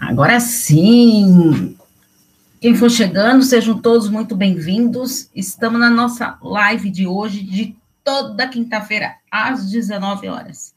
Agora sim! Quem for chegando, sejam todos muito bem-vindos. Estamos na nossa live de hoje, de toda quinta-feira, às 19 horas.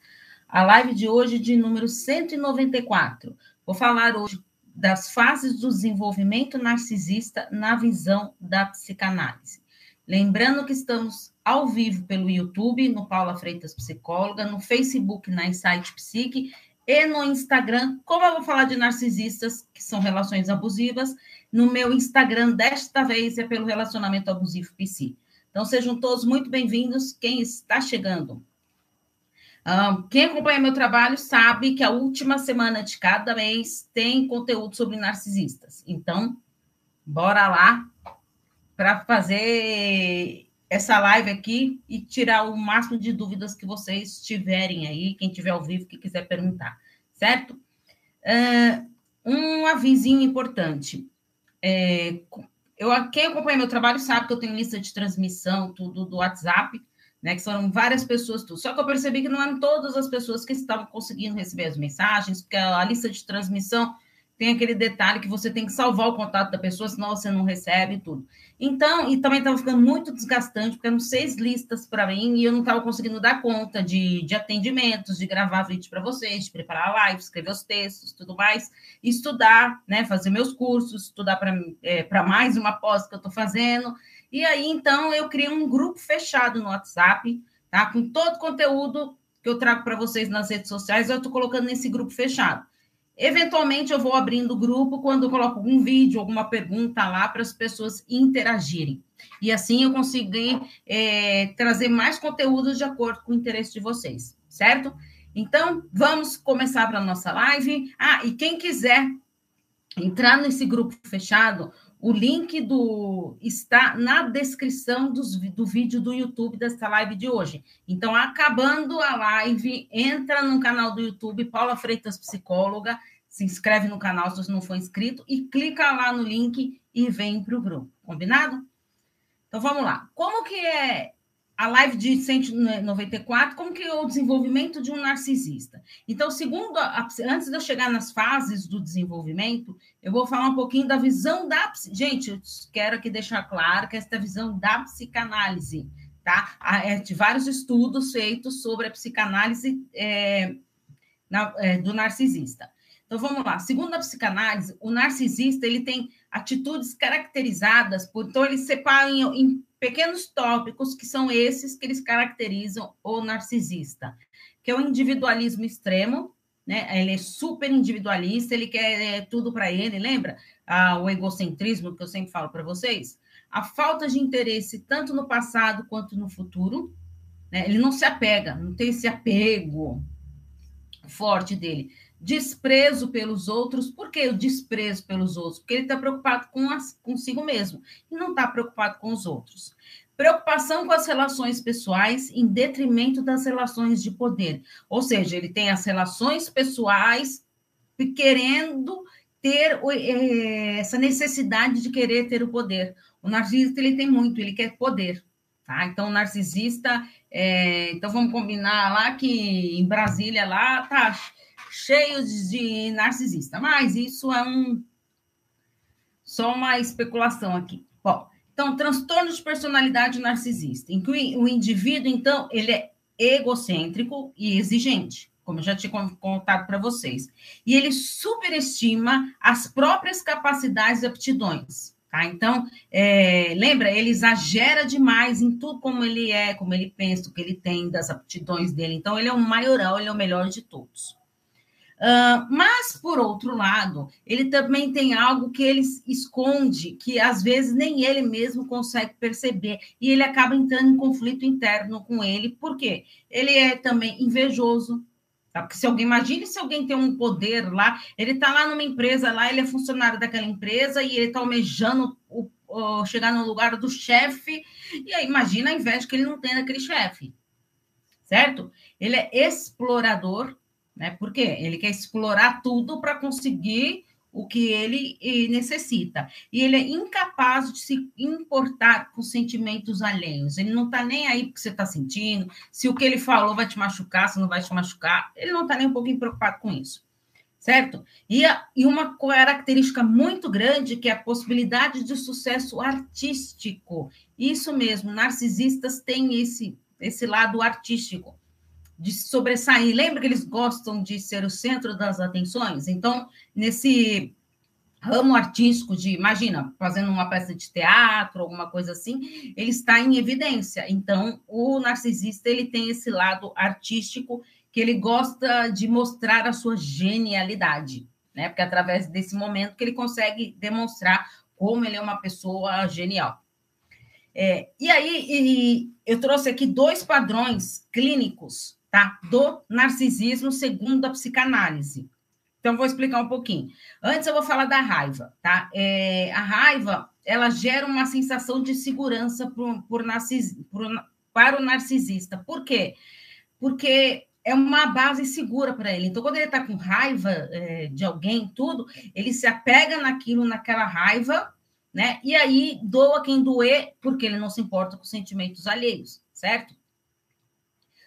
A live de hoje, de número 194. Vou falar hoje das fases do desenvolvimento narcisista na visão da psicanálise. Lembrando que estamos ao vivo pelo YouTube, no Paula Freitas Psicóloga, no Facebook, na Insight Psique e no Instagram, como eu vou falar de narcisistas, que são relações abusivas, no meu Instagram, desta vez, é pelo relacionamento abusivo PC. Então, sejam todos muito bem-vindos. Quem está chegando? Um, quem acompanha meu trabalho sabe que a última semana de cada mês tem conteúdo sobre narcisistas. Então, bora lá para fazer essa live aqui e tirar o máximo de dúvidas que vocês tiverem aí, quem tiver ao vivo que quiser perguntar, certo? Uh, um avisinho importante. É, eu, quem acompanha meu trabalho sabe que eu tenho lista de transmissão, tudo do WhatsApp, né? Que são várias pessoas, tudo. Só que eu percebi que não eram todas as pessoas que estavam conseguindo receber as mensagens, porque a, a lista de transmissão tem aquele detalhe que você tem que salvar o contato da pessoa, senão você não recebe tudo. Então, e também estava ficando muito desgastante, porque eram seis listas para mim e eu não estava conseguindo dar conta de, de atendimentos, de gravar vídeo para vocês, de preparar a live, escrever os textos, tudo mais, estudar, né, fazer meus cursos, estudar para é, mais uma pós que eu estou fazendo. E aí, então, eu criei um grupo fechado no WhatsApp, tá? Com todo o conteúdo que eu trago para vocês nas redes sociais, eu estou colocando nesse grupo fechado. Eventualmente, eu vou abrindo o grupo quando eu coloco algum vídeo, alguma pergunta lá para as pessoas interagirem. E assim eu consegui é, trazer mais conteúdo de acordo com o interesse de vocês, certo? Então, vamos começar para a nossa live. Ah, e quem quiser entrar nesse grupo fechado, o link do está na descrição dos, do vídeo do YouTube dessa live de hoje. Então, acabando a live, entra no canal do YouTube Paula Freitas Psicóloga se inscreve no canal se você não for inscrito e clica lá no link e vem para o grupo, combinado? Então vamos lá. Como que é a live de 194, como que é o desenvolvimento de um narcisista? Então, segundo a, antes de eu chegar nas fases do desenvolvimento, eu vou falar um pouquinho da visão da gente, eu quero aqui deixar claro que esta visão da psicanálise, tá? É de vários estudos feitos sobre a psicanálise é, na, é, do narcisista. Então vamos lá. Segundo a psicanálise, o narcisista ele tem atitudes caracterizadas por então ele separa em, em pequenos tópicos que são esses que eles caracterizam o narcisista, que é o individualismo extremo, né? Ele é super individualista, ele quer é, tudo para ele, lembra? Ah, o egocentrismo que eu sempre falo para vocês, a falta de interesse tanto no passado quanto no futuro, né? Ele não se apega, não tem esse apego forte dele desprezo pelos outros. Por que o desprezo pelos outros? Porque ele está preocupado com as, consigo mesmo e não está preocupado com os outros. Preocupação com as relações pessoais em detrimento das relações de poder. Ou seja, ele tem as relações pessoais querendo ter é, essa necessidade de querer ter o poder. O narcisista ele tem muito, ele quer poder. Tá? Então, o narcisista, é, então vamos combinar lá que em Brasília lá tá cheio de narcisista, mas isso é um só uma especulação aqui. Bom, então transtorno de personalidade narcisista, em que o indivíduo então ele é egocêntrico e exigente, como eu já tinha contado para vocês, e ele superestima as próprias capacidades e aptidões. Tá? Então, é, lembra, ele exagera demais em tudo como ele é, como ele pensa, o que ele tem, das aptidões dele. Então, ele é o maioral, ele é o melhor de todos. Uh, mas, por outro lado, ele também tem algo que ele esconde, que às vezes nem ele mesmo consegue perceber, e ele acaba entrando em conflito interno com ele, por quê? Ele é também invejoso, tá? Porque se alguém, imagine se alguém tem um poder lá, ele está lá numa empresa, lá ele é funcionário daquela empresa e ele está almejando o, o, chegar no lugar do chefe, e aí imagina a inveja que ele não tem daquele chefe, certo? Ele é explorador, né? Porque ele quer explorar tudo para conseguir o que ele eh, necessita. E ele é incapaz de se importar com sentimentos alheios. Ele não está nem aí porque você está sentindo, se o que ele falou vai te machucar, se não vai te machucar. Ele não está nem um pouquinho preocupado com isso. certo? E, a, e uma característica muito grande que é a possibilidade de sucesso artístico. Isso mesmo, narcisistas têm esse, esse lado artístico, de sobressair. Lembra que eles gostam de ser o centro das atenções? Então, nesse ramo artístico de, imagina, fazendo uma peça de teatro, alguma coisa assim, ele está em evidência. Então, o narcisista, ele tem esse lado artístico que ele gosta de mostrar a sua genialidade, né? Porque é através desse momento que ele consegue demonstrar como ele é uma pessoa genial. É, e aí, e eu trouxe aqui dois padrões clínicos, tá? Do narcisismo segundo a psicanálise. Então, vou explicar um pouquinho. Antes, eu vou falar da raiva, tá? É, a raiva, ela gera uma sensação de segurança por narcis, por, para o narcisista. Por quê? Porque é uma base segura para ele. Então, quando ele está com raiva é, de alguém, tudo, ele se apega naquilo, naquela raiva, né? E aí doa quem doer, porque ele não se importa com sentimentos alheios, certo?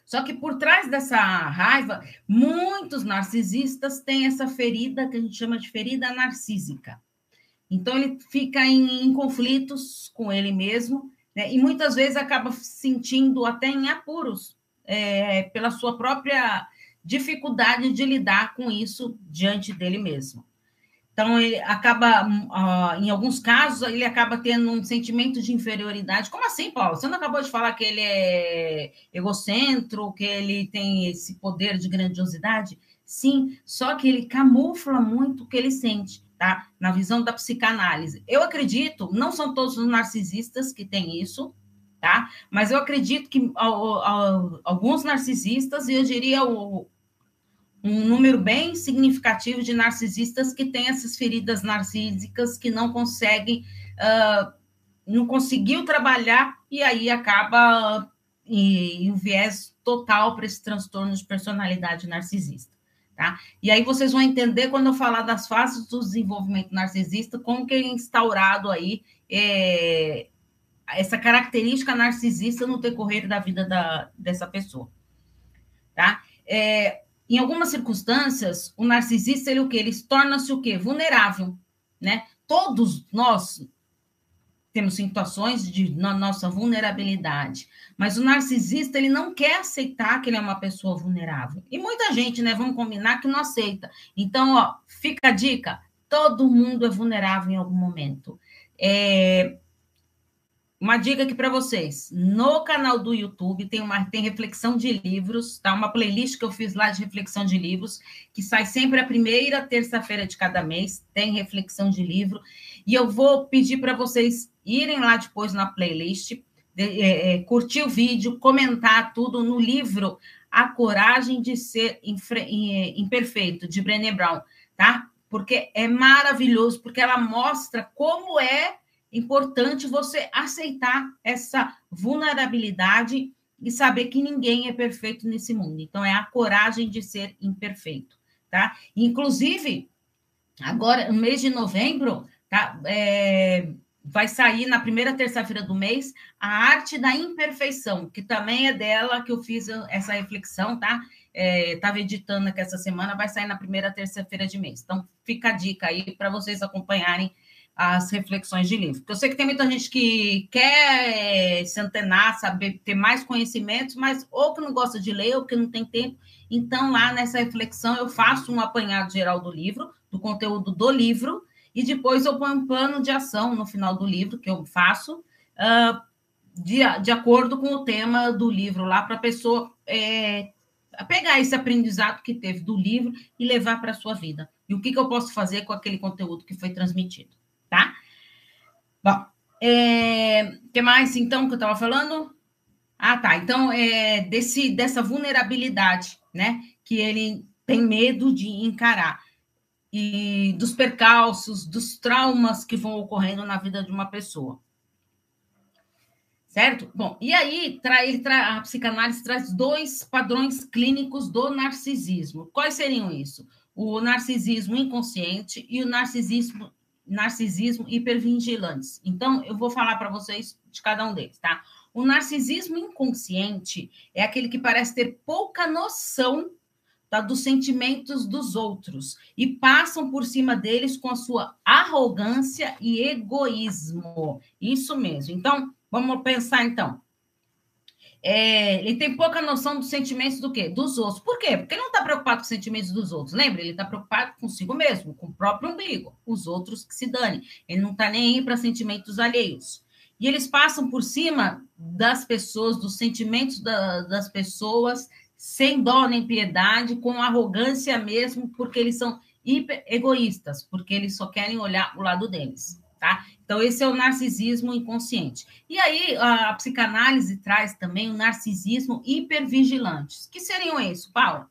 Só que por trás dessa raiva, muitos narcisistas têm essa ferida que a gente chama de ferida narcísica. Então, ele fica em, em conflitos com ele mesmo, né? E muitas vezes acaba sentindo até em apuros é, pela sua própria dificuldade de lidar com isso diante dele mesmo. Então, ele acaba, uh, em alguns casos, ele acaba tendo um sentimento de inferioridade. Como assim, Paulo? Você não acabou de falar que ele é egocêntrico, que ele tem esse poder de grandiosidade? Sim, só que ele camufla muito o que ele sente, tá? Na visão da psicanálise. Eu acredito, não são todos os narcisistas que têm isso, tá? Mas eu acredito que alguns narcisistas, e eu diria o, um número bem significativo de narcisistas que têm essas feridas narcísicas que não conseguem, uh, não conseguiu trabalhar e aí acaba em um viés total para esse transtorno de personalidade narcisista. Tá? E aí vocês vão entender quando eu falar das fases do desenvolvimento narcisista, como que é instaurado aí é, essa característica narcisista no decorrer da vida da, dessa pessoa, tá? É, em algumas circunstâncias, o narcisista, ele o quê? Ele torna-se o quê? Vulnerável, né? Todos nós temos situações de na nossa vulnerabilidade, mas o narcisista, ele não quer aceitar que ele é uma pessoa vulnerável. E muita gente, né, vamos combinar que não aceita. Então, ó, fica a dica, todo mundo é vulnerável em algum momento. É, uma dica aqui para vocês. No canal do YouTube tem uma tem reflexão de livros, tá? Uma playlist que eu fiz lá de reflexão de livros, que sai sempre a primeira terça-feira de cada mês, tem reflexão de livro. E eu vou pedir para vocês irem lá depois na playlist, de, é, é, curtir o vídeo, comentar tudo no livro A Coragem de Ser Imperfeito, de Brené Brown, tá? Porque é maravilhoso, porque ela mostra como é importante você aceitar essa vulnerabilidade e saber que ninguém é perfeito nesse mundo. Então, é a coragem de ser imperfeito, tá? Inclusive, agora, no mês de novembro, tá? É, vai sair na primeira terça-feira do mês a arte da imperfeição, que também é dela que eu fiz essa reflexão, tá? Estava é, editando aqui essa semana, vai sair na primeira terça-feira de mês. Então, fica a dica aí para vocês acompanharem as reflexões de livro. Porque eu sei que tem muita gente que quer se antenar, saber, ter mais conhecimentos, mas ou que não gosta de ler, ou que não tem tempo. Então, lá nessa reflexão, eu faço um apanhado geral do livro, do conteúdo do livro, e depois eu ponho um plano de ação no final do livro, que eu faço, uh, de, de acordo com o tema do livro lá, para a pessoa é, pegar esse aprendizado que teve do livro e levar para a sua vida. E o que, que eu posso fazer com aquele conteúdo que foi transmitido tá? Bom, é, que mais então que eu estava falando? Ah, tá. Então, é desse, dessa vulnerabilidade, né? Que ele tem medo de encarar. E dos percalços, dos traumas que vão ocorrendo na vida de uma pessoa. Certo? Bom, e aí tra, tra, a psicanálise traz dois padrões clínicos do narcisismo. Quais seriam isso? O narcisismo inconsciente e o narcisismo narcisismo hipervigilantes. Então, eu vou falar para vocês de cada um deles, tá? O narcisismo inconsciente é aquele que parece ter pouca noção tá, dos sentimentos dos outros e passam por cima deles com a sua arrogância e egoísmo. Isso mesmo. Então, vamos pensar então. É, ele tem pouca noção dos sentimentos do quê? Dos outros. Por quê? Porque ele não está preocupado com os sentimentos dos outros. Lembra? Ele está preocupado consigo mesmo, com o próprio umbigo. Os outros que se dane. Ele não está nem aí para sentimentos alheios. E eles passam por cima das pessoas, dos sentimentos da, das pessoas, sem dó nem piedade, com arrogância mesmo, porque eles são hiper egoístas, porque eles só querem olhar o lado deles. Tá? Então, esse é o narcisismo inconsciente. E aí, a psicanálise traz também o narcisismo hipervigilante. Que seriam isso, Paula?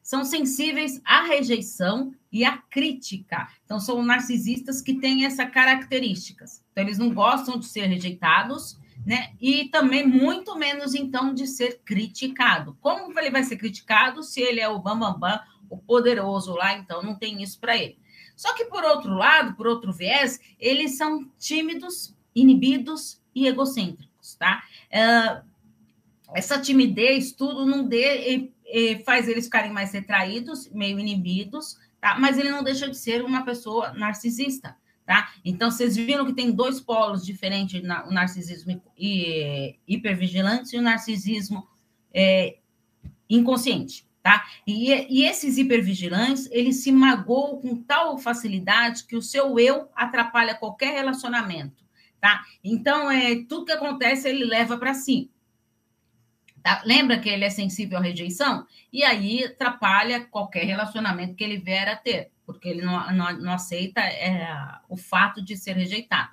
São sensíveis à rejeição e à crítica. Então, são narcisistas que têm essas características. Então, eles não gostam de ser rejeitados, né? E também muito menos, então, de ser criticado. Como ele vai ser criticado se ele é o bambambam, bam, bam, o poderoso lá? Então, não tem isso para ele. Só que, por outro lado, por outro viés, eles são tímidos, inibidos e egocêntricos, tá? Uh, essa timidez, tudo não dê, faz eles ficarem mais retraídos, meio inibidos, tá? Mas ele não deixa de ser uma pessoa narcisista, tá? Então, vocês viram que tem dois polos diferentes, o narcisismo hipervigilante e o narcisismo é, inconsciente, Tá? E, e esses hipervigilantes, eles se magoam com tal facilidade que o seu eu atrapalha qualquer relacionamento, tá? Então, é, tudo que acontece, ele leva para si. Tá? Lembra que ele é sensível à rejeição? E aí atrapalha qualquer relacionamento que ele vier a ter, porque ele não, não, não aceita é, o fato de ser rejeitado.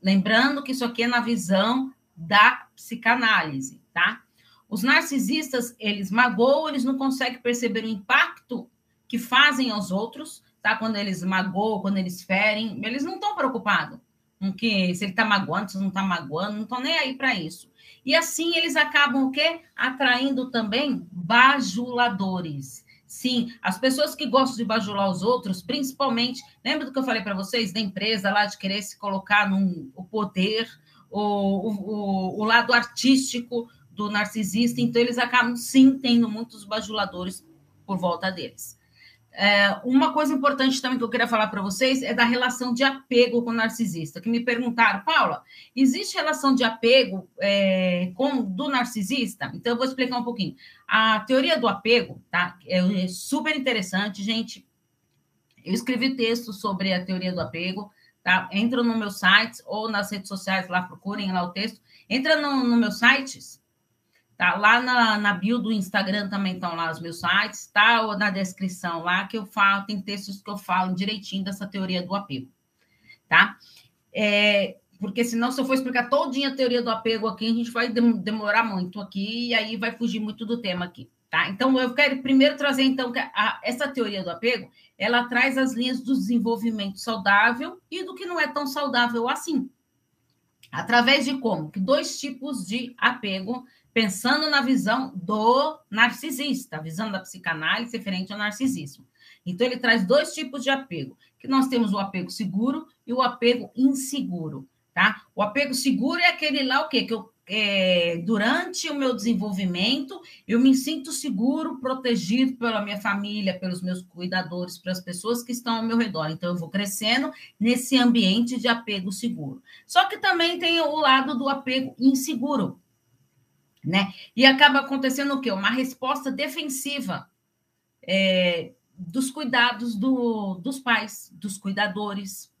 Lembrando que isso aqui é na visão da psicanálise, tá? Os narcisistas, eles magoam, eles não conseguem perceber o impacto que fazem aos outros, tá? Quando eles magoam, quando eles ferem, eles não estão preocupados com que se ele está magoando, se não está magoando, não estão nem aí para isso. E assim eles acabam o quê? Atraindo também bajuladores. Sim, as pessoas que gostam de bajular os outros, principalmente, lembra do que eu falei para vocês da empresa lá de querer se colocar no poder, o, o, o lado artístico do narcisista, então eles acabam sim tendo muitos bajuladores por volta deles. É, uma coisa importante também que eu queria falar para vocês é da relação de apego com o narcisista, que me perguntaram, Paula, existe relação de apego é, com do narcisista? Então eu vou explicar um pouquinho. A teoria do apego, tá? É, é super interessante, gente. Eu escrevi texto sobre a teoria do apego, tá? Entra no meu site ou nas redes sociais lá, procurem lá o texto. Entra no, no meu site, Tá? Lá na, na bio do Instagram também estão lá os meus sites, tá? Ou na descrição lá que eu falo, tem textos que eu falo direitinho dessa teoria do apego, tá? É, porque senão, se eu for explicar todinha a teoria do apego aqui, a gente vai demorar muito aqui e aí vai fugir muito do tema aqui, tá? Então, eu quero primeiro trazer, então, que a, essa teoria do apego, ela traz as linhas do desenvolvimento saudável e do que não é tão saudável assim. Através de como? Que dois tipos de apego pensando na visão do narcisista, a visão da psicanálise referente ao narcisismo. Então, ele traz dois tipos de apego, que nós temos o apego seguro e o apego inseguro, tá? O apego seguro é aquele lá, o quê? Que eu, é, durante o meu desenvolvimento, eu me sinto seguro, protegido pela minha família, pelos meus cuidadores, pelas pessoas que estão ao meu redor. Então, eu vou crescendo nesse ambiente de apego seguro. Só que também tem o lado do apego inseguro, né? E acaba acontecendo o quê? Uma resposta defensiva é, dos cuidados do, dos pais, dos cuidadores,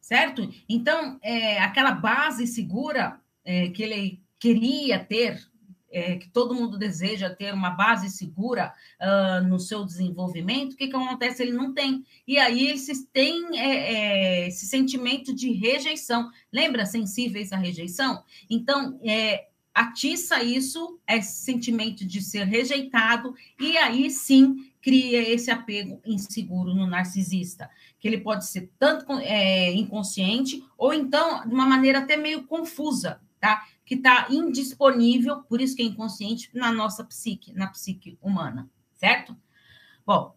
certo? Então, é, aquela base segura é, que ele queria ter, é, que todo mundo deseja ter uma base segura uh, no seu desenvolvimento, o que, que acontece? Ele não tem. E aí eles têm é, é, esse sentimento de rejeição. Lembra sensíveis à rejeição? Então, é, atiça isso, esse sentimento de ser rejeitado, e aí sim cria esse apego inseguro no narcisista, que ele pode ser tanto é, inconsciente, ou então de uma maneira até meio confusa, tá? Que está indisponível, por isso que é inconsciente, na nossa psique, na psique humana, certo? Bom,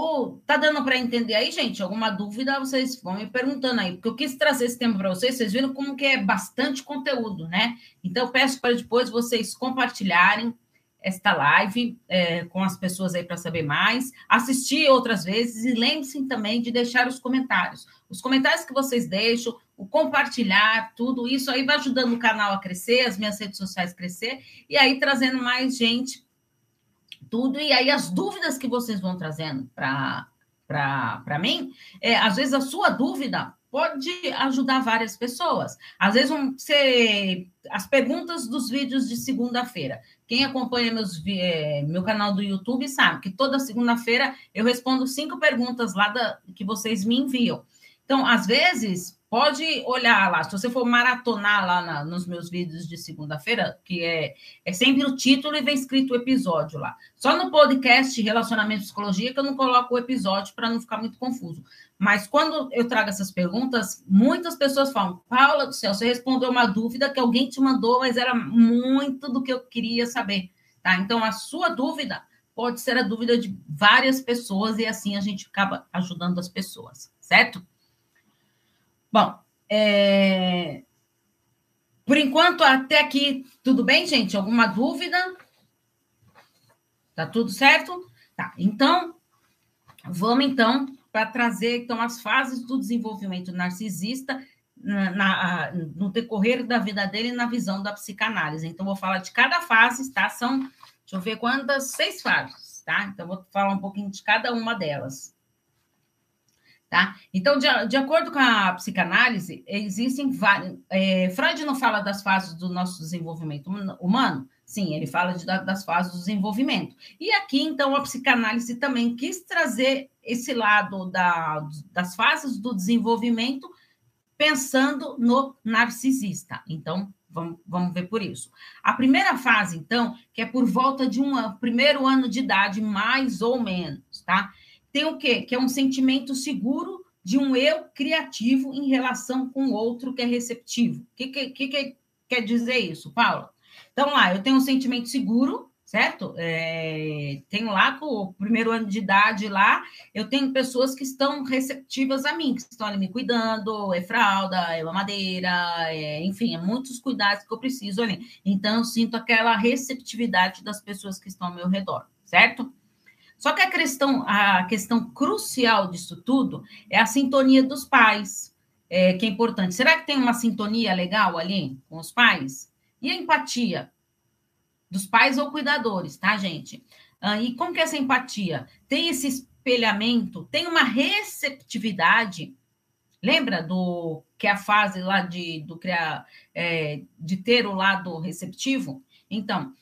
ou tá dando para entender aí, gente? Alguma dúvida, vocês vão me perguntando aí, porque eu quis trazer esse tema para vocês, vocês viram como que é bastante conteúdo, né? Então, peço para depois vocês compartilharem, esta live é, com as pessoas aí para saber mais, assistir outras vezes e lembre-se também de deixar os comentários. Os comentários que vocês deixam, o compartilhar, tudo isso aí vai ajudando o canal a crescer, as minhas redes sociais crescer e aí trazendo mais gente, tudo. E aí as dúvidas que vocês vão trazendo para mim, é, às vezes a sua dúvida pode ajudar várias pessoas. Às vezes vão ser as perguntas dos vídeos de segunda-feira. Quem acompanha meus, é, meu canal do YouTube sabe que toda segunda-feira eu respondo cinco perguntas lá da, que vocês me enviam. Então, às vezes, Pode olhar lá, se você for maratonar lá na, nos meus vídeos de segunda-feira, que é, é sempre o título e vem escrito o episódio lá. Só no podcast Relacionamento e Psicologia que eu não coloco o episódio para não ficar muito confuso. Mas quando eu trago essas perguntas, muitas pessoas falam: Paula do céu, você respondeu uma dúvida que alguém te mandou, mas era muito do que eu queria saber. Tá? Então, a sua dúvida pode ser a dúvida de várias pessoas e assim a gente acaba ajudando as pessoas, certo? Bom, é... por enquanto, até aqui, tudo bem, gente? Alguma dúvida? Tá tudo certo? Tá, então, vamos então para trazer então as fases do desenvolvimento narcisista na, na, no decorrer da vida dele na visão da psicanálise. Então, vou falar de cada fase, tá? São, deixa eu ver quantas, seis fases, tá? Então, vou falar um pouquinho de cada uma delas. Tá? Então, de, de acordo com a psicanálise, existem vários. É, Freud não fala das fases do nosso desenvolvimento humano? Sim, ele fala de, das fases do desenvolvimento. E aqui, então, a psicanálise também quis trazer esse lado da, das fases do desenvolvimento, pensando no narcisista. Então, vamos, vamos ver por isso. A primeira fase, então, que é por volta de um primeiro ano de idade, mais ou menos, tá? Tem o quê? Que é um sentimento seguro de um eu criativo em relação com outro que é receptivo. O que, que, que, quer dizer isso, Paula? Então, lá, eu tenho um sentimento seguro, certo? É, tenho lá, com o primeiro ano de idade lá, eu tenho pessoas que estão receptivas a mim, que estão ali me cuidando, é fralda, é mamadeira, é, enfim, é muitos cuidados que eu preciso ali. Então, eu sinto aquela receptividade das pessoas que estão ao meu redor, certo? Só que a questão, a questão crucial disso tudo é a sintonia dos pais, é, que é importante. Será que tem uma sintonia legal ali com os pais? E a empatia dos pais ou cuidadores, tá, gente? Ah, e como que é essa empatia? Tem esse espelhamento, tem uma receptividade. Lembra do que é a fase lá de, do criar, é, de ter o lado receptivo? Então,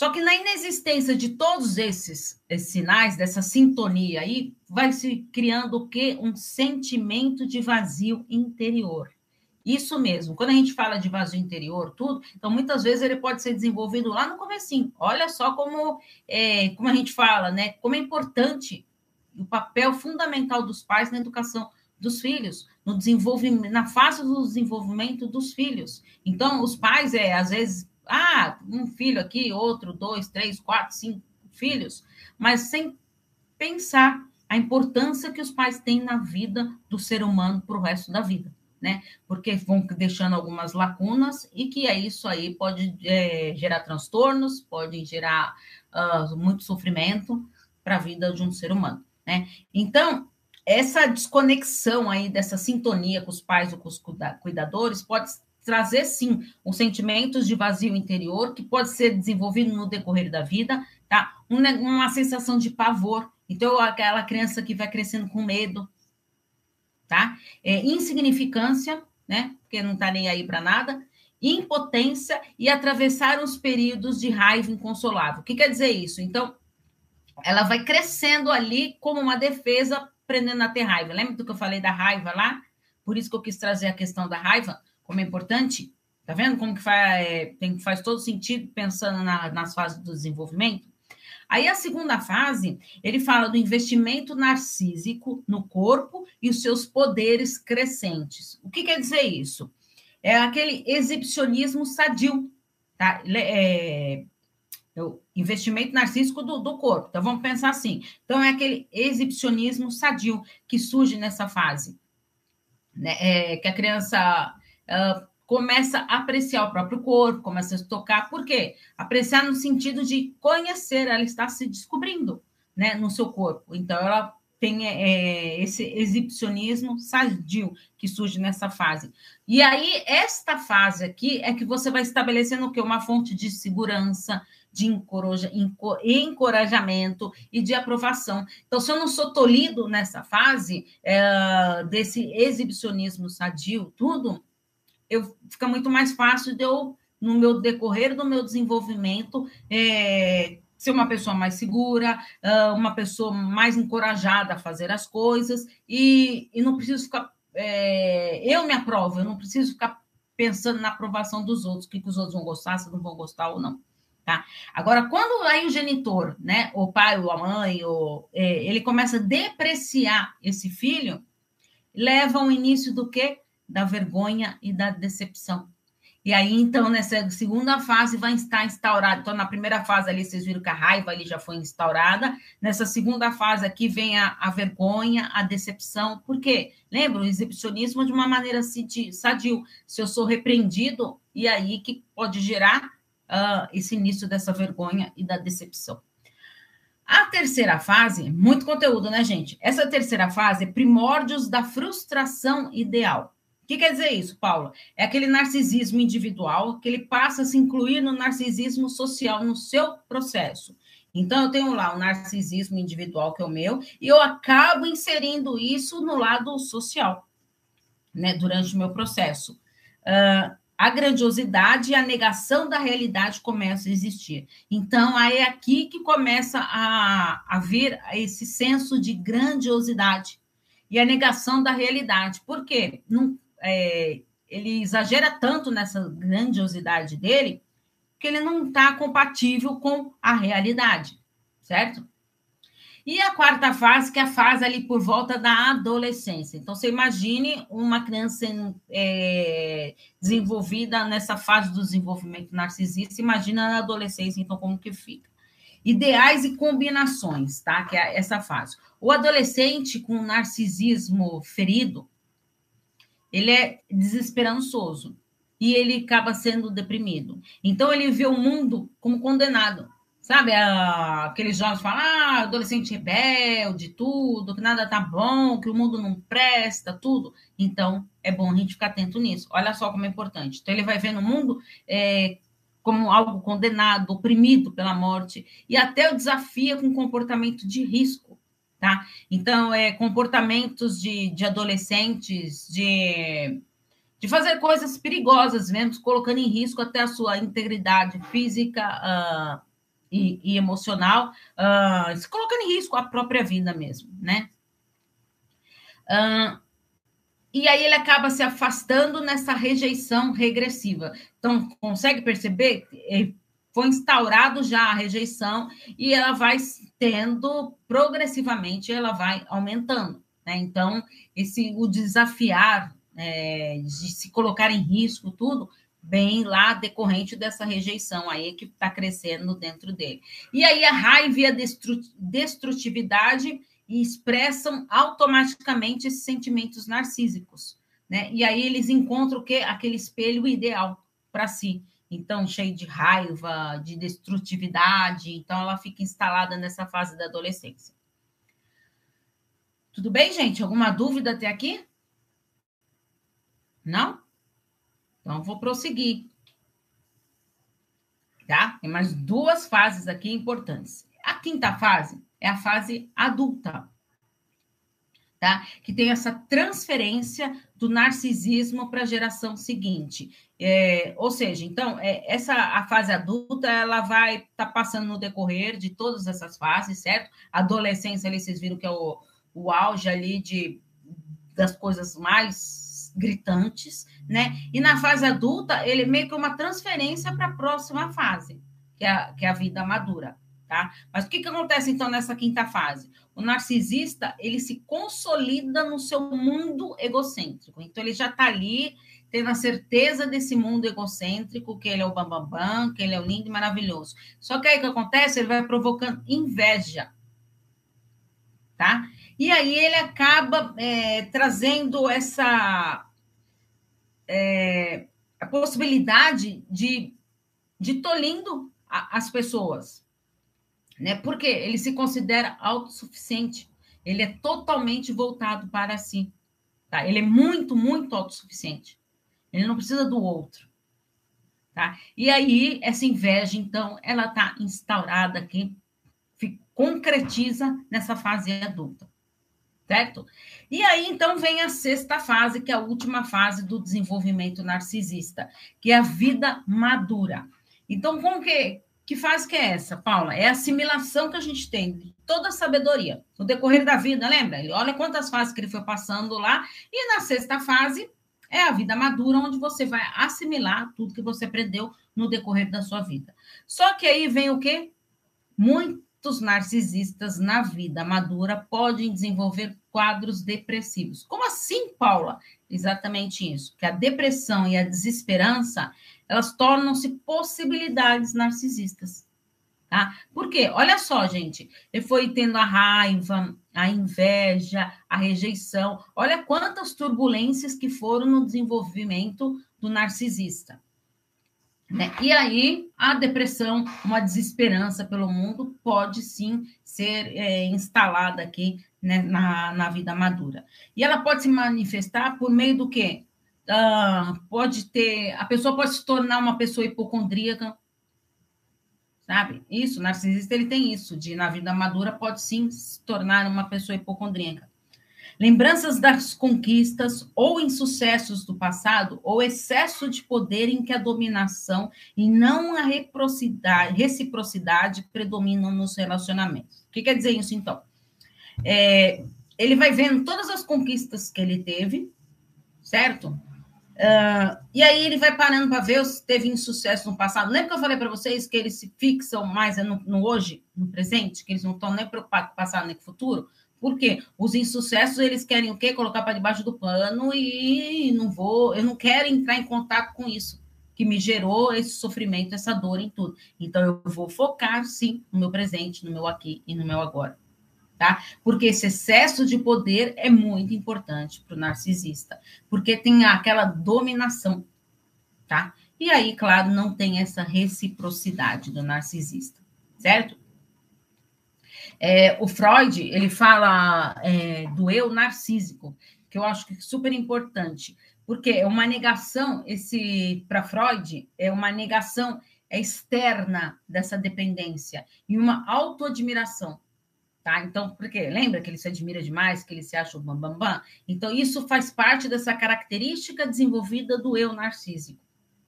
só que na inexistência de todos esses, esses, sinais, dessa sintonia aí, vai se criando o quê? Um sentimento de vazio interior. Isso mesmo. Quando a gente fala de vazio interior, tudo, então muitas vezes ele pode ser desenvolvido lá no comecinho. Olha só como, é, como a gente fala, né? Como é importante o papel fundamental dos pais na educação dos filhos, no desenvolvimento, na fase do desenvolvimento dos filhos. Então, os pais, é, às vezes, ah, um filho aqui, outro, dois, três, quatro, cinco filhos, mas sem pensar a importância que os pais têm na vida do ser humano para o resto da vida, né? Porque vão deixando algumas lacunas e que é isso aí pode é, gerar transtornos, pode gerar uh, muito sofrimento para a vida de um ser humano, né? Então, essa desconexão aí dessa sintonia com os pais ou com os cuidadores pode trazer sim os sentimentos de vazio interior que pode ser desenvolvido no decorrer da vida, tá? Uma, uma sensação de pavor. Então, aquela criança que vai crescendo com medo, tá? É, insignificância, né? Porque não tá nem aí para nada. Impotência e atravessar os períodos de raiva inconsolável. O que quer dizer isso? Então, ela vai crescendo ali como uma defesa, aprendendo a ter raiva. Lembra do que eu falei da raiva lá? Por isso que eu quis trazer a questão da raiva como é importante. Tá vendo como que faz, é, tem, faz todo sentido pensando na, nas fases do desenvolvimento? Aí a segunda fase, ele fala do investimento narcísico no corpo e os seus poderes crescentes. O que quer dizer isso? É aquele exibicionismo sadio, tá? É, é o investimento narcísico do, do corpo. Então vamos pensar assim. Então é aquele exibicionismo sadio que surge nessa fase, né? É, que a criança começa a apreciar o próprio corpo, começa a se tocar. Por quê? Apreciar no sentido de conhecer, ela está se descobrindo né, no seu corpo. Então, ela tem é, esse exibicionismo sadio que surge nessa fase. E aí, esta fase aqui é que você vai estabelecendo o que? Uma fonte de segurança, de encorajamento e de aprovação. Então, se eu não sou tolhido nessa fase é, desse exibicionismo sadio, tudo, eu, fica muito mais fácil de eu, no meu decorrer do meu desenvolvimento, é, ser uma pessoa mais segura, uma pessoa mais encorajada a fazer as coisas, e, e não preciso ficar. É, eu me aprovo, eu não preciso ficar pensando na aprovação dos outros, o que, que os outros vão gostar, se não vão gostar ou não. Tá? Agora, quando aí o genitor, né, o pai ou a mãe, ou, é, ele começa a depreciar esse filho, leva ao início do quê? Da vergonha e da decepção. E aí, então, nessa segunda fase vai estar instaurado. Então, na primeira fase ali, vocês viram que a raiva ali já foi instaurada. Nessa segunda fase aqui vem a, a vergonha, a decepção. Por quê? Lembra, o exibicionismo de uma maneira sadio. Se eu sou repreendido, e aí que pode gerar uh, esse início dessa vergonha e da decepção. A terceira fase, muito conteúdo, né, gente? Essa terceira fase é primórdios da frustração ideal que quer dizer isso, Paula? É aquele narcisismo individual que ele passa a se incluir no narcisismo social no seu processo. Então, eu tenho lá o narcisismo individual, que é o meu, e eu acabo inserindo isso no lado social, né, durante o meu processo. Uh, a grandiosidade e a negação da realidade começam a existir. Então, aí é aqui que começa a, a vir esse senso de grandiosidade e a negação da realidade. Por quê? Não, é, ele exagera tanto nessa grandiosidade dele que ele não está compatível com a realidade, certo? E a quarta fase, que é a fase ali por volta da adolescência. Então, você imagine uma criança é, desenvolvida nessa fase do desenvolvimento narcisista, imagina na adolescência, então, como que fica. Ideais e combinações, tá? Que é essa fase. O adolescente com narcisismo ferido, ele é desesperançoso e ele acaba sendo deprimido. Então ele vê o mundo como condenado. Sabe, aqueles jovens falam, ah, adolescente rebelde, tudo, que nada tá bom, que o mundo não presta, tudo. Então, é bom a gente ficar atento nisso. Olha só como é importante. Então, ele vai ver no mundo é, como algo condenado, oprimido pela morte, e até o desafia com comportamento de risco tá? Então, é, comportamentos de, de adolescentes, de, de fazer coisas perigosas mesmo, colocando em risco até a sua integridade física uh, e, e, emocional, uh, se colocando em risco a própria vida mesmo, né? Uh, e aí ele acaba se afastando nessa rejeição regressiva. Então, consegue perceber? Foi instaurado já a rejeição e ela vai tendo progressivamente ela vai aumentando. Né? Então, esse o desafiar é, de se colocar em risco, tudo, bem lá decorrente dessa rejeição aí que está crescendo dentro dele. E aí a raiva e a destrutividade expressam automaticamente esses sentimentos narcísicos, né? E aí eles encontram o quê? Aquele espelho ideal para si então cheio de raiva, de destrutividade, então ela fica instalada nessa fase da adolescência. Tudo bem, gente? Alguma dúvida até aqui? Não? Então vou prosseguir. Tá? Tem mais duas fases aqui importantes. A quinta fase é a fase adulta tá? Que tem essa transferência do narcisismo para a geração seguinte. É, ou seja, então, é, essa a fase adulta ela vai estar tá passando no decorrer de todas essas fases, certo? Adolescência ali, vocês viram que é o, o auge ali de, das coisas mais gritantes, né? E na fase adulta, ele é meio que uma transferência para a próxima fase, que é, a, que é a vida madura, tá? Mas o que, que acontece então nessa quinta fase? O narcisista ele se consolida no seu mundo egocêntrico. Então ele já está ali tendo a certeza desse mundo egocêntrico, que ele é o bambambam, bam, bam, que ele é o lindo e maravilhoso. Só que aí o que acontece? Ele vai provocando inveja, tá? E aí ele acaba é, trazendo essa é, a possibilidade de, de tolindo a, as pessoas, né? Porque ele se considera autossuficiente, ele é totalmente voltado para si, tá? Ele é muito, muito autossuficiente. Ele não precisa do outro, tá? E aí essa inveja, então, ela está instaurada aqui, concretiza nessa fase adulta certo? E aí, então, vem a sexta fase, que é a última fase do desenvolvimento narcisista, que é a vida madura. Então, como que, que fase que é essa, Paula? É a assimilação que a gente tem de toda a sabedoria, no decorrer da vida, lembra? Ele olha quantas fases que ele foi passando lá, e na sexta fase é a vida madura, onde você vai assimilar tudo que você aprendeu no decorrer da sua vida. Só que aí vem o quê? Muito muitos narcisistas na vida madura podem desenvolver quadros depressivos. Como assim, Paula? Exatamente isso, que a depressão e a desesperança, elas tornam-se possibilidades narcisistas. Tá? Por quê? Olha só, gente, ele foi tendo a raiva, a inveja, a rejeição. Olha quantas turbulências que foram no desenvolvimento do narcisista. Né? E aí, a depressão, uma desesperança pelo mundo, pode sim ser é, instalada aqui né, na, na vida madura. E ela pode se manifestar por meio do quê? Uh, pode ter. A pessoa pode se tornar uma pessoa hipocondríaca, sabe? Isso, narcisista, ele tem isso, de na vida madura pode sim se tornar uma pessoa hipocondríaca lembranças das conquistas ou insucessos do passado, ou excesso de poder em que a dominação e não a reciprocidade, reciprocidade predominam nos relacionamentos. O que quer dizer isso, então? É, ele vai vendo todas as conquistas que ele teve, certo? Uh, e aí ele vai parando para ver se teve insucesso no passado. Lembra que eu falei para vocês que eles se fixam mais no, no, hoje, no presente, que eles não estão nem preocupados com o passado nem com o futuro? Por quê? Os insucessos, eles querem o quê? Colocar para debaixo do pano e não vou, eu não quero entrar em contato com isso que me gerou esse sofrimento, essa dor em tudo. Então eu vou focar sim no meu presente, no meu aqui e no meu agora. Tá? Porque esse excesso de poder é muito importante para o narcisista, porque tem aquela dominação, tá? E aí, claro, não tem essa reciprocidade do narcisista, certo? É, o Freud, ele fala é, do eu narcísico, que eu acho que é super importante, porque é uma negação, esse para Freud, é uma negação externa dessa dependência e uma autoadmiração. Tá? Então, porque lembra que ele se admira demais, que ele se acha o bambambam? Bam, bam? Então, isso faz parte dessa característica desenvolvida do eu narcísico,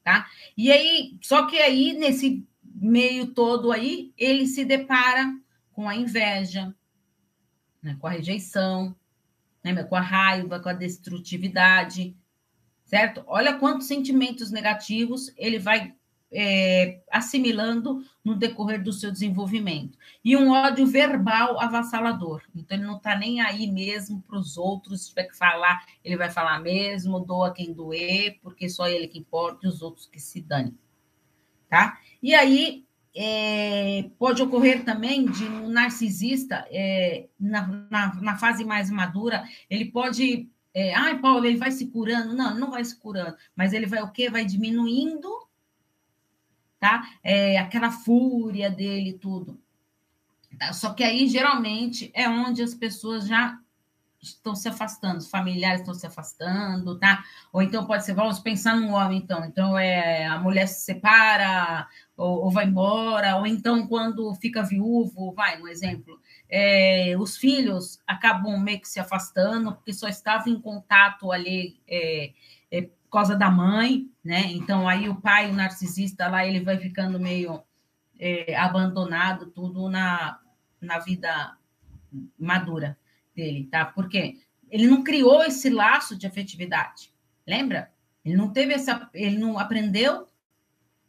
tá? E aí, só que aí, nesse meio todo aí, ele se depara com a inveja, né, com a rejeição, né, com a raiva, com a destrutividade, certo? Olha quantos sentimentos negativos ele vai é, assimilando no decorrer do seu desenvolvimento. E um ódio verbal avassalador. Então, ele não está nem aí mesmo para os outros. Se tiver que falar, ele vai falar mesmo, doa quem doer, porque só ele que importa e os outros que se dane. Tá? E aí, é, pode ocorrer também de um narcisista, é, na, na, na, fase mais madura, ele pode. É, Ai, Paulo, ele vai se curando. Não, não vai se curando, mas ele vai o quê? Vai diminuindo, tá? É, aquela fúria dele, tudo. Tá? Só que aí, geralmente, é onde as pessoas já estão se afastando, os familiares estão se afastando, tá? Ou então pode ser, vamos pensar num homem, então. Então, é, a mulher se separa, ou, ou, vai embora, ou então quando fica viúvo, vai, um exemplo, é, os filhos acabam meio que se afastando, porque só estavam em contato ali é, é, causa da mãe, né? Então aí o pai, o narcisista lá, ele vai ficando meio é, abandonado, tudo na, na vida madura dele, tá? Porque ele não criou esse laço de afetividade, lembra? Ele não teve essa, ele não aprendeu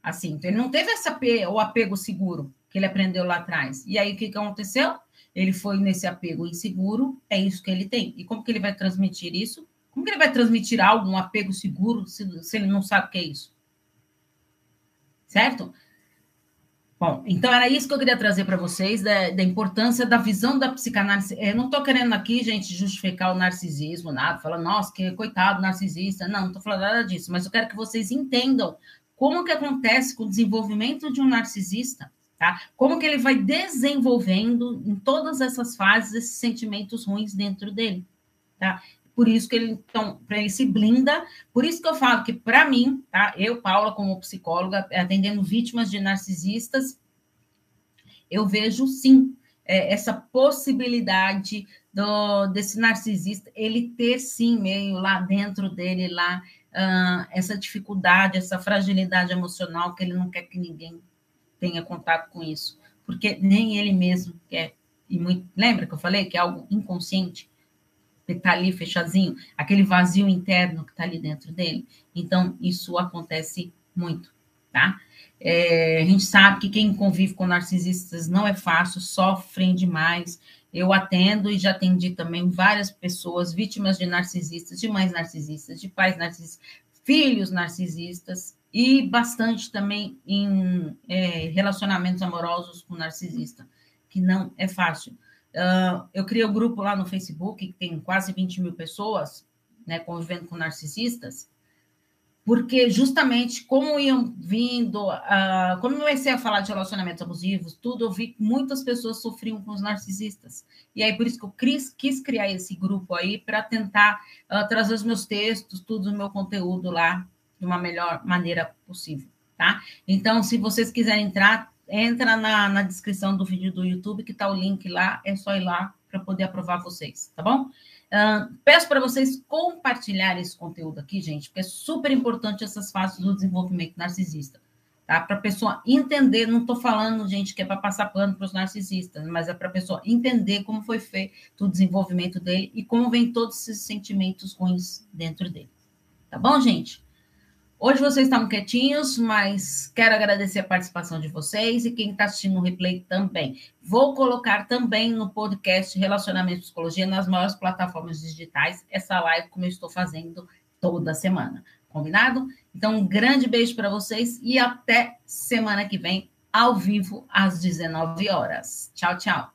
Assim, então ele não teve essa, o apego seguro que ele aprendeu lá atrás. E aí o que, que aconteceu? Ele foi nesse apego inseguro, é isso que ele tem. E como que ele vai transmitir isso? Como que ele vai transmitir algo, um apego seguro, se, se ele não sabe o que é isso? Certo? Bom, então era isso que eu queria trazer para vocês, da, da, importância da visão da psicanálise. Eu não estou querendo aqui, gente, justificar o narcisismo, nada, falando, nossa, que coitado narcisista. Não, não estou falando nada disso, mas eu quero que vocês entendam como que acontece com o desenvolvimento de um narcisista, tá? Como que ele vai desenvolvendo em todas essas fases esses sentimentos ruins dentro dele, tá? Por isso que ele, então, ele se blinda, por isso que eu falo que, para mim, tá? Eu, Paula, como psicóloga, atendendo vítimas de narcisistas, eu vejo sim é, essa possibilidade do, desse narcisista ele ter sim meio lá dentro dele lá uh, essa dificuldade, essa fragilidade emocional que ele não quer que ninguém tenha contato com isso, porque nem ele mesmo quer. E muito, lembra que eu falei que é algo inconsciente? Está ali fechadinho, aquele vazio interno que está ali dentro dele. Então, isso acontece muito, tá? É, a gente sabe que quem convive com narcisistas não é fácil, sofrem demais. Eu atendo e já atendi também várias pessoas vítimas de narcisistas, de mães narcisistas, de pais narcisistas, filhos narcisistas e bastante também em é, relacionamentos amorosos com narcisista, que não é fácil. Uh, eu criei um grupo lá no Facebook, que tem quase 20 mil pessoas, né, convivendo com narcisistas, porque justamente como iam vindo, uh, quando eu comecei a falar de relacionamentos abusivos, tudo, eu vi que muitas pessoas sofriam com os narcisistas. E aí, por isso que eu quis, quis criar esse grupo aí, para tentar uh, trazer os meus textos, tudo o meu conteúdo lá, de uma melhor maneira possível, tá? Então, se vocês quiserem entrar, entra na, na descrição do vídeo do YouTube, que está o link lá, é só ir lá para poder aprovar vocês, tá bom? Uh, peço para vocês compartilharem esse conteúdo aqui, gente, porque é super importante essas fases do desenvolvimento narcisista, tá? Para a pessoa entender, não estou falando, gente, que é para passar pano para os narcisistas, mas é para a pessoa entender como foi feito o desenvolvimento dele e como vem todos esses sentimentos ruins dentro dele. Tá bom, gente? Hoje vocês estavam quietinhos, mas quero agradecer a participação de vocês e quem está assistindo o replay também. Vou colocar também no podcast Relacionamento e Psicologia nas maiores plataformas digitais essa live como eu estou fazendo toda semana. Combinado? Então, um grande beijo para vocês e até semana que vem, ao vivo, às 19 horas. Tchau, tchau.